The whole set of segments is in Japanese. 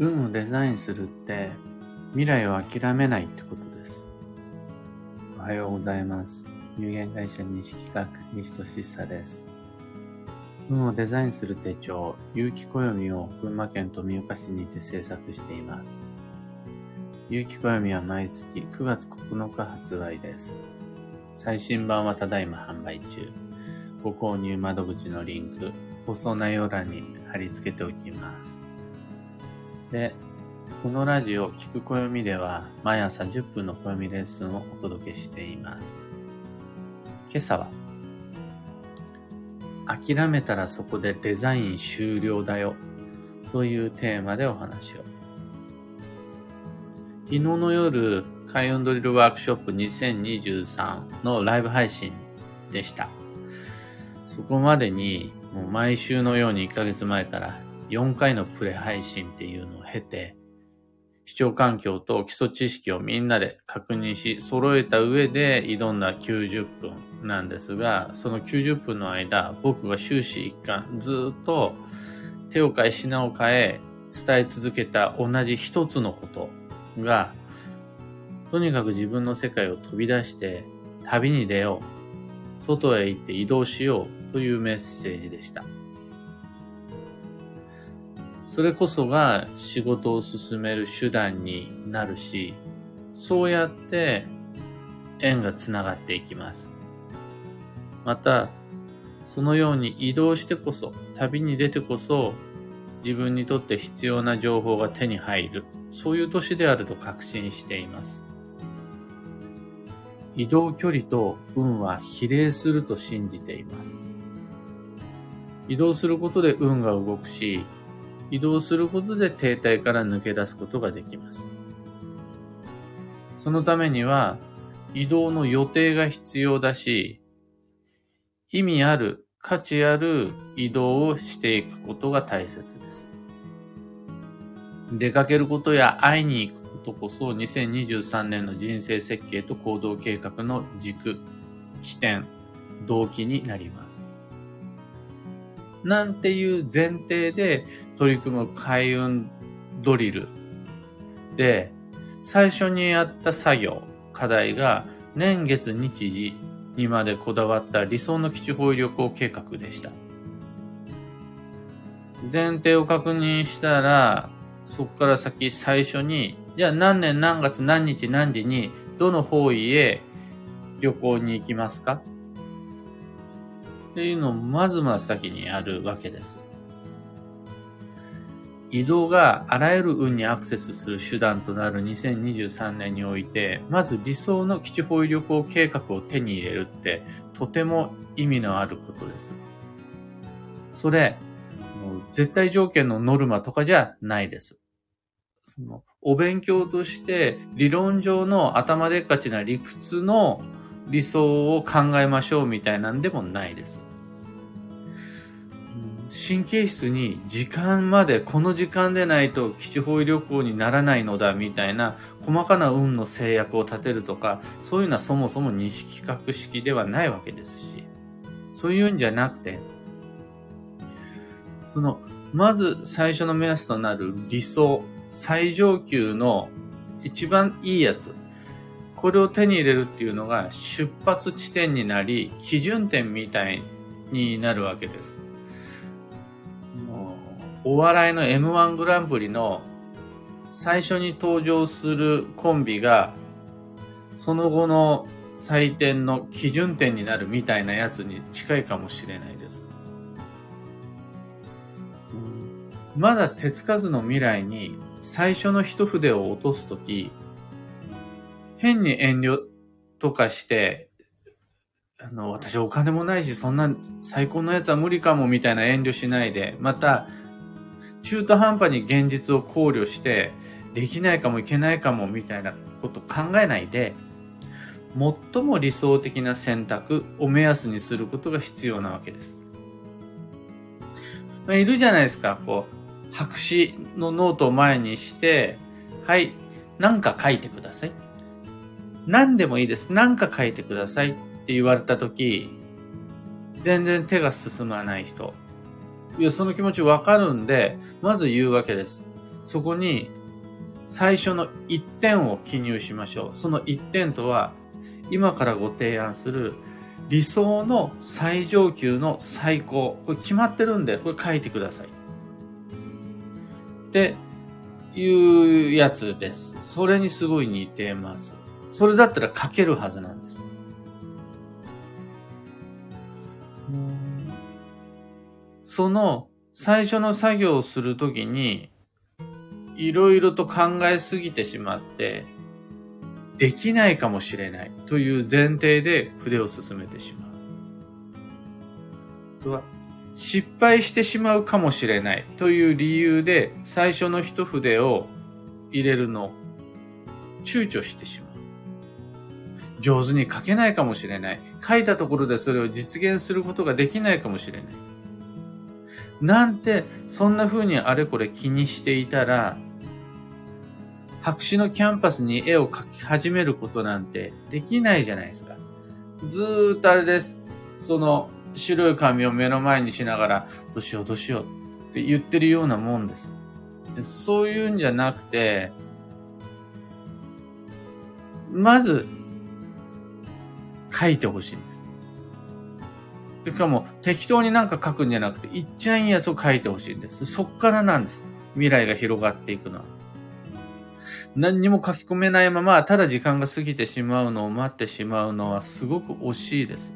運をデザインするって未来を諦めないってことです。おはようございます。有限会社西企画西俊久です。運をデザインする手帳、有機暦を群馬県富岡市にて制作しています。有機暦は毎月9月9日発売です。最新版はただいま販売中。ご購入窓口のリンク、放送内容欄に貼り付けておきます。で、このラジオ、聞く暦では、毎朝10分の暦レッスンをお届けしています。今朝は、諦めたらそこでデザイン終了だよ、というテーマでお話を。昨日の夜、開運ドリルワークショップ2023のライブ配信でした。そこまでに、もう毎週のように1ヶ月前から4回のプレ配信っていうのを経て、視聴環境と基礎知識をみんなで確認し、揃えた上で挑んだ90分なんですが、その90分の間、僕が終始一貫ずっと手を変え品を変え伝え続けた同じ一つのことが、とにかく自分の世界を飛び出して旅に出よう。外へ行って移動しようというメッセージでした。それこそが仕事を進める手段になるし、そうやって縁がつながっていきます。また、そのように移動してこそ、旅に出てこそ、自分にとって必要な情報が手に入る、そういう年であると確信しています。移動距離と運は比例すると信じています。移動することで運が動くし、移動することで停滞から抜け出すことができます。そのためには移動の予定が必要だし、意味ある、価値ある移動をしていくことが大切です。出かけることや会いに行くことこそ2023年の人生設計と行動計画の軸、起点、動機になります。なんていう前提で取り組む開運ドリルで、最初にやった作業、課題が年月日時にまでこだわった理想の基地方位旅行計画でした。前提を確認したら、そこから先最初に、じゃあ何年何月何日何時にどの方位へ旅行に行きますか？っていうのをまずまず先にやるわけです。移動があらゆる運にアクセスする手段となる2023年において、まず理想の基地方位旅行計画を手に入れるってとても意味のあることです。それ、絶対条件のノルマとかじゃないです。そのお勉強として理論上の頭でっかちな理屈の理想を考えましょうみたいなんでもないです。神経質に時間までこの時間でないと基地方位旅行にならないのだみたいな細かな運の制約を立てるとかそういうのはそもそも認識画式ではないわけですしそういうんじゃなくてそのまず最初の目安となる理想最上級の一番いいやつこれを手に入れるっていうのが出発地点になり、基準点みたいになるわけです。お笑いの M1 グランプリの最初に登場するコンビが、その後の採点の基準点になるみたいなやつに近いかもしれないです。まだ手つかずの未来に最初の一筆を落とすとき、変に遠慮とかして、あの、私お金もないし、そんな最高のやつは無理かもみたいな遠慮しないで、また、中途半端に現実を考慮して、できないかもいけないかもみたいなこと考えないで、最も理想的な選択を目安にすることが必要なわけです。いるじゃないですか、こう、白紙のノートを前にして、はい、なんか書いてください。何でもいいです。何か書いてくださいって言われたとき、全然手が進まない人。いや、その気持ちわかるんで、まず言うわけです。そこに最初の1点を記入しましょう。その1点とは、今からご提案する理想の最上級の最高。これ決まってるんで、これ書いてください。っていうやつです。それにすごい似てます。それだったら書けるはずなんです。その最初の作業をするときに、いろいろと考えすぎてしまって、できないかもしれないという前提で筆を進めてしまう。失敗してしまうかもしれないという理由で最初の一筆を入れるの躊躇してしまう。上手に書けないかもしれない。書いたところでそれを実現することができないかもしれない。なんて、そんな風にあれこれ気にしていたら、白紙のキャンパスに絵を描き始めることなんてできないじゃないですか。ずーっとあれです。その白い紙を目の前にしながら、どうしようどうしようって言ってるようなもんです。そういうんじゃなくて、まず、書いてほしいんです。しかも、適当になんか書くんじゃなくて、いっちゃいいやつを書いてほしいんです。そっからなんです。未来が広がっていくのは。何にも書き込めないまま、ただ時間が過ぎてしまうのを待ってしまうのはすごく惜しいです。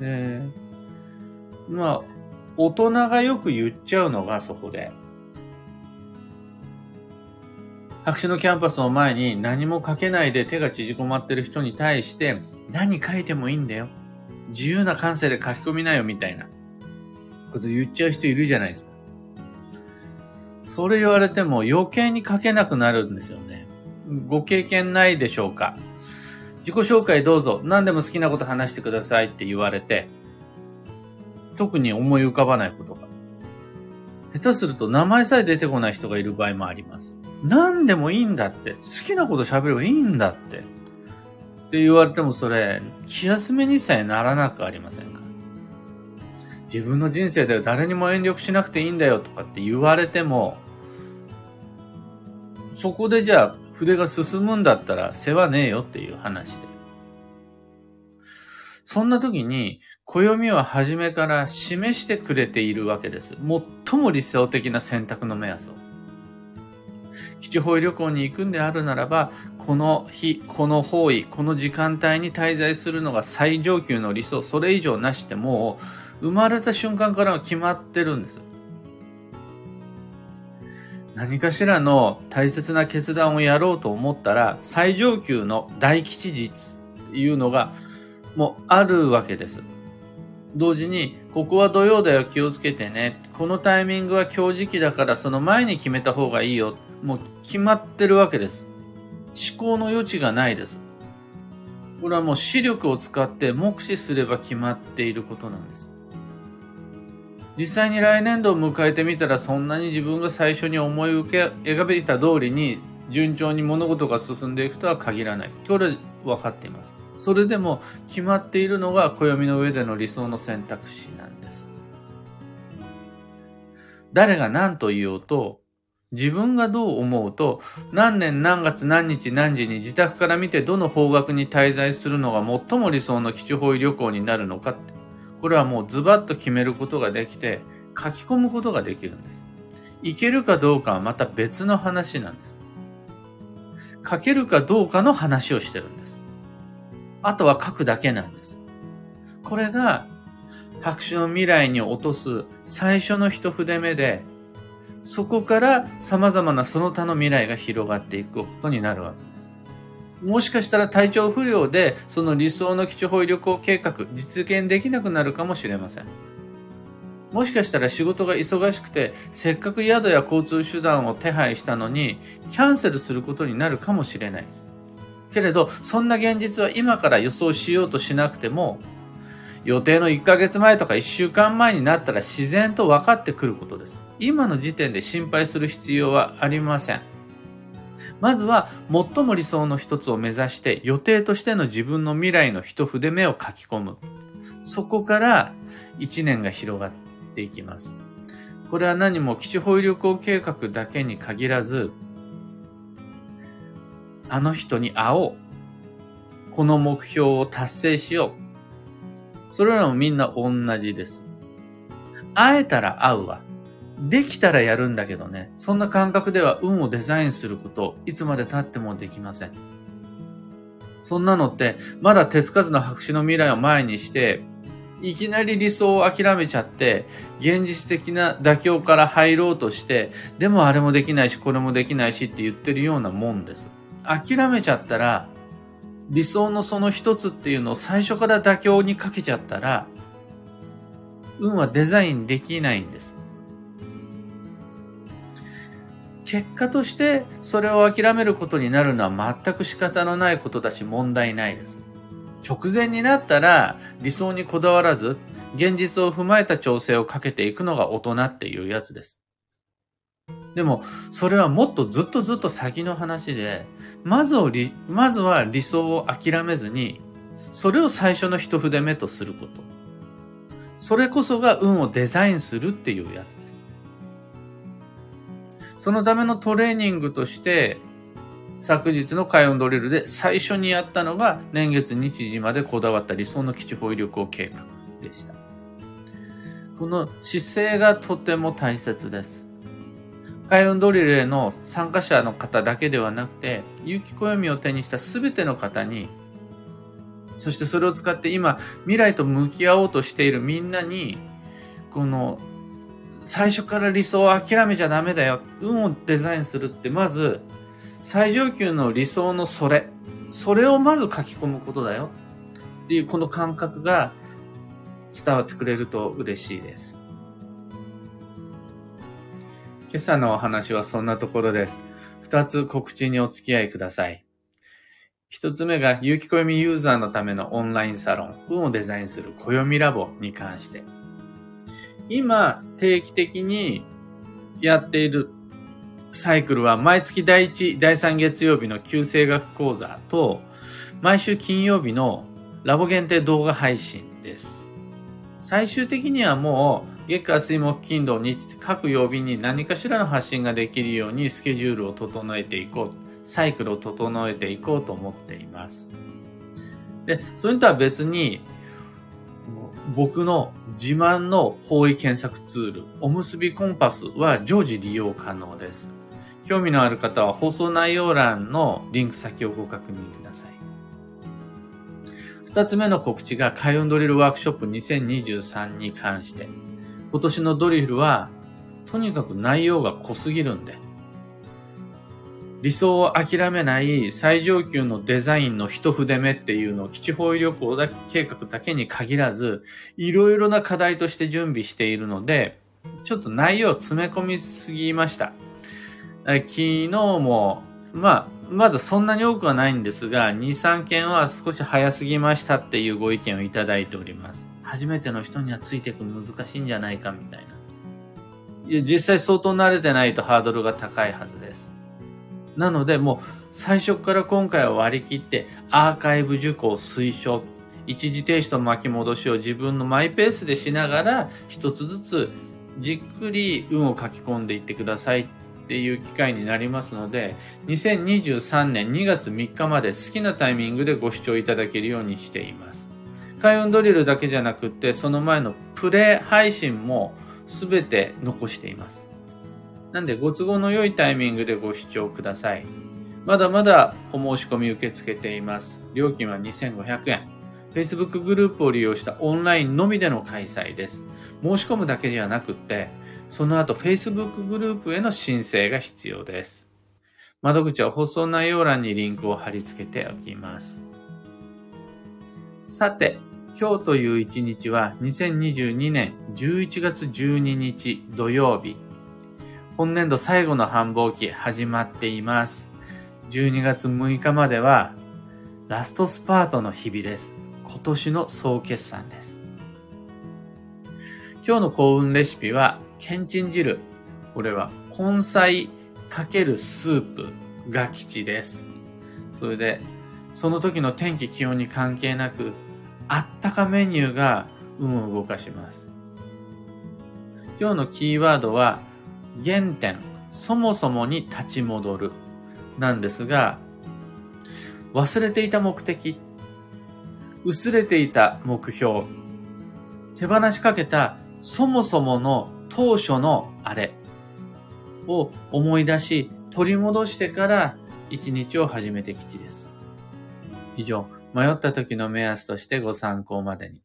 えー、まあ、大人がよく言っちゃうのがそこで。白紙のキャンパスの前に何も書けないで手が縮こまってる人に対して、何書いてもいいんだよ。自由な感性で書き込みなよみたいなこと言っちゃう人いるじゃないですか。それ言われても余計に書けなくなるんですよね。ご経験ないでしょうか自己紹介どうぞ。何でも好きなこと話してくださいって言われて、特に思い浮かばないことが。下手すると名前さえ出てこない人がいる場合もあります。何でもいいんだって。好きなこと喋ればいいんだって。って言われてもそれ、気休めにさえならなくありませんか自分の人生では誰にも遠慮しなくていいんだよとかって言われても、そこでじゃあ筆が進むんだったら世話ねえよっていう話で。そんな時に、暦は初めから示してくれているわけです。最も理想的な選択の目安を。基地方旅行に行くんであるならば、この日、この方位、この時間帯に滞在するのが最上級の理想、それ以上なしでもう生まれた瞬間から決まってるんです。何かしらの大切な決断をやろうと思ったら、最上級の大吉日っていうのがもうあるわけです。同時に、ここは土曜だよ気をつけてね。このタイミングは今日時期だからその前に決めた方がいいよ。もう決まってるわけです。思考の余地がないです。これはもう視力を使って目視すれば決まっていることなんです。実際に来年度を迎えてみたらそんなに自分が最初に思い浮け描べた通りに順調に物事が進んでいくとは限らない。これ分かっています。それでも決まっているのが暦の上での理想の選択肢なんです。誰が何と言おうと、自分がどう思うと、何年何月何日何時に自宅から見てどの方角に滞在するのが最も理想の基地方位旅行になるのかってこれはもうズバッと決めることができて、書き込むことができるんです。いけるかどうかはまた別の話なんです。書けるかどうかの話をしてるんです。あとは書くだけなんです。これが、白紙の未来に落とす最初の一筆目で、そこから様々なその他の未来が広がっていくことになるわけです。もしかしたら体調不良で、その理想の基地方位旅行計画、実現できなくなるかもしれません。もしかしたら仕事が忙しくて、せっかく宿や交通手段を手配したのに、キャンセルすることになるかもしれないです。けれど、そんな現実は今から予想しようとしなくても、予定の1ヶ月前とか1週間前になったら自然と分かってくることです。今の時点で心配する必要はありません。まずは最も理想の一つを目指して予定としての自分の未来の一筆目を書き込む。そこから一年が広がっていきます。これは何も基地保有旅行計画だけに限らず、あの人に会おう。この目標を達成しよう。それらもみんな同じです。会えたら会うわ。できたらやるんだけどね、そんな感覚では運をデザインすること、いつまで経ってもできません。そんなのって、まだ手つかずの白紙の未来を前にして、いきなり理想を諦めちゃって、現実的な妥協から入ろうとして、でもあれもできないし、これもできないしって言ってるようなもんです。諦めちゃったら、理想のその一つっていうのを最初から妥協にかけちゃったら、運はデザインできないんです。結果としてそれを諦めることになるのは全く仕方のないことだし問題ないです。直前になったら理想にこだわらず現実を踏まえた調整をかけていくのが大人っていうやつです。でも、それはもっとずっとずっと先の話で、まずをまずは理想を諦めずに、それを最初の一筆目とすること。それこそが運をデザインするっていうやつです。そのためのトレーニングとして、昨日の海運ドリルで最初にやったのが年月日時までこだわった理想の基地保有旅行計画でした。この姿勢がとても大切です。海運ドリルへの参加者の方だけではなくて、有機暦を手にした全ての方に、そしてそれを使って今、未来と向き合おうとしているみんなに、この、最初から理想を諦めちゃダメだよ。運をデザインするって、まず、最上級の理想のそれ。それをまず書き込むことだよ。っていうこの感覚が伝わってくれると嬉しいです。今朝のお話はそんなところです。二つ告知にお付き合いください。一つ目が、有機暦ユーザーのためのオンラインサロン、運をデザインする暦ラボに関して。今、定期的にやっているサイクルは、毎月第1、第3月曜日の旧正学講座と、毎週金曜日のラボ限定動画配信です。最終的にはもう、月火水木金土日各曜日に何かしらの発信ができるようにスケジュールを整えていこう。サイクルを整えていこうと思っています。で、それとは別に、僕の自慢の方位検索ツール、おむすびコンパスは常時利用可能です。興味のある方は放送内容欄のリンク先をご確認ください。二つ目の告知が開運ドリルワークショップ2023に関して。今年のドリルは、とにかく内容が濃すぎるんで、理想を諦めない最上級のデザインの一筆目っていうのを基地方位旅行だ計画だけに限らず、いろいろな課題として準備しているので、ちょっと内容を詰め込みすぎました。昨日も、まあ、まだそんなに多くはないんですが、2、3件は少し早すぎましたっていうご意見をいただいております。初めての人にはついていく難しいんじゃないかみたいな。実際相当慣れてないとハードルが高いはずです。なので、もう最初から今回は割り切ってアーカイブ受講推奨。一時停止と巻き戻しを自分のマイペースでしながら一つずつじっくり運を書き込んでいってくださいっていう機会になりますので、2023年2月3日まで好きなタイミングでご視聴いただけるようにしています。開運ドリルだけじゃなくって、その前のプレイ配信も全て残しています。なんで、ご都合の良いタイミングでご視聴ください。まだまだお申し込み受け付けています。料金は2500円。Facebook グループを利用したオンラインのみでの開催です。申し込むだけじゃなくって、その後 Facebook グループへの申請が必要です。窓口は放送内容欄にリンクを貼り付けておきます。さて、今日という一日は2022年11月12日土曜日。本年度最後の繁忙期始まっています。12月6日まではラストスパートの日々です。今年の総決算です。今日の幸運レシピは、けんちん汁。これは根菜かけるスープが吉です。それで、その時の天気気温に関係なく、あったかメニューが運を動かします。今日のキーワードは、原点、そもそもに立ち戻る、なんですが、忘れていた目的、薄れていた目標、手放しかけたそもそもの当初のあれを思い出し、取り戻してから一日を始めてきちです。以上、迷った時の目安としてご参考までに。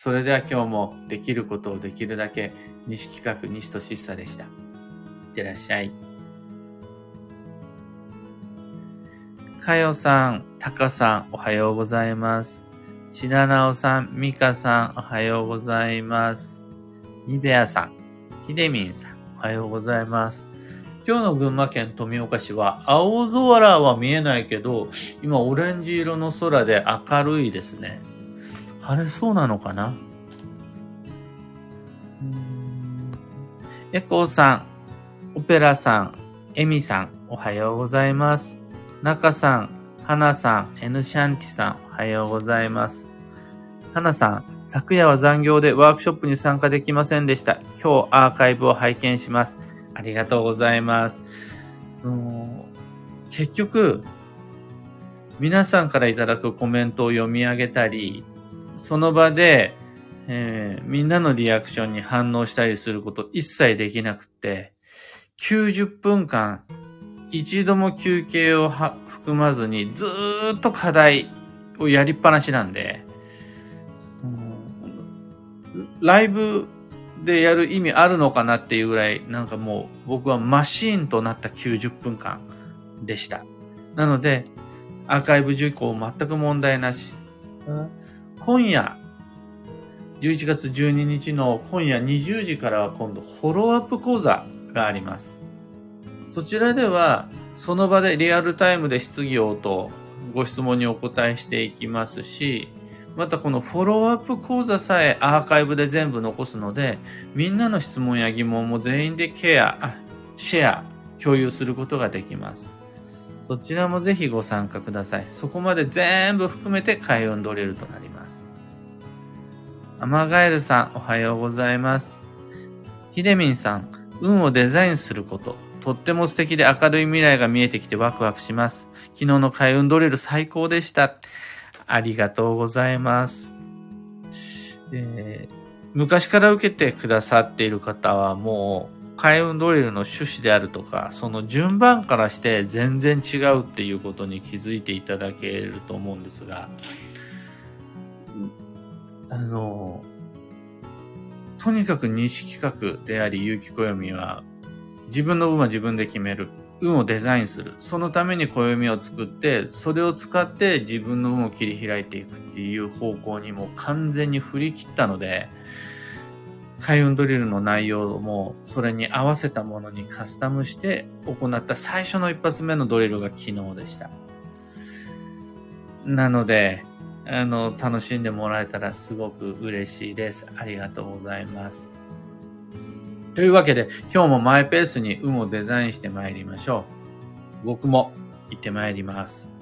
それでは今日もできることをできるだけ西企画西俊久でした。いってらっしゃい。かよさん、たかさん、おはようございます。ちななおさん、みかさん、おはようございます。にべやさん、ひでみんさん、おはようございます。今日の群馬県富岡市は青空は見えないけど、今オレンジ色の空で明るいですね。晴れそうなのかな？エコーさん、オペラさん、エミさん、おはようございます。中さん、花さん、エヌシャンティさん、おはようございます。花さん、昨夜は残業でワークショップに参加できませんでした。今日アーカイブを拝見します。ありがとうございます。結局、皆さんからいただくコメントを読み上げたり、その場で、えー、みんなのリアクションに反応したりすること一切できなくって、90分間、一度も休憩を含まずにずっと課題をやりっぱなしなんで、ライブでやる意味あるのかなっていうぐらい、なんかもう僕はマシーンとなった90分間でした。なので、アーカイブ受講全く問題なし。今夜、11月12日の今夜20時からは今度フォローアップ講座があります。そちらでは、その場でリアルタイムで質疑応答、ご質問にお答えしていきますし、またこのフォローアップ講座さえアーカイブで全部残すので、みんなの質問や疑問も全員でケア、シェア、共有することができます。そちらもぜひご参加ください。そこまで全部含めて開運ドリルとなります。アマガエルさん、おはようございます。ヒデミンさん、運をデザインすること。とっても素敵で明るい未来が見えてきてワクワクします。昨日の開運ドリル最高でした。ありがとうございます。えー、昔から受けてくださっている方はもうう、開運ドリルの趣旨であるとか、その順番からして全然違うっていうことに気づいていただけると思うんですが、あの、とにかく西企画であり、有機暦は、自分の運は自分で決める。運をデザインする。そのために暦を作って、それを使って自分の運を切り開いていくっていう方向にも完全に振り切ったので、開運ドリルの内容もそれに合わせたものにカスタムして行った最初の一発目のドリルが昨日でした。なので、あの、楽しんでもらえたらすごく嬉しいです。ありがとうございます。というわけで、今日もマイペースに運をデザインして参りましょう。僕も行って参ります。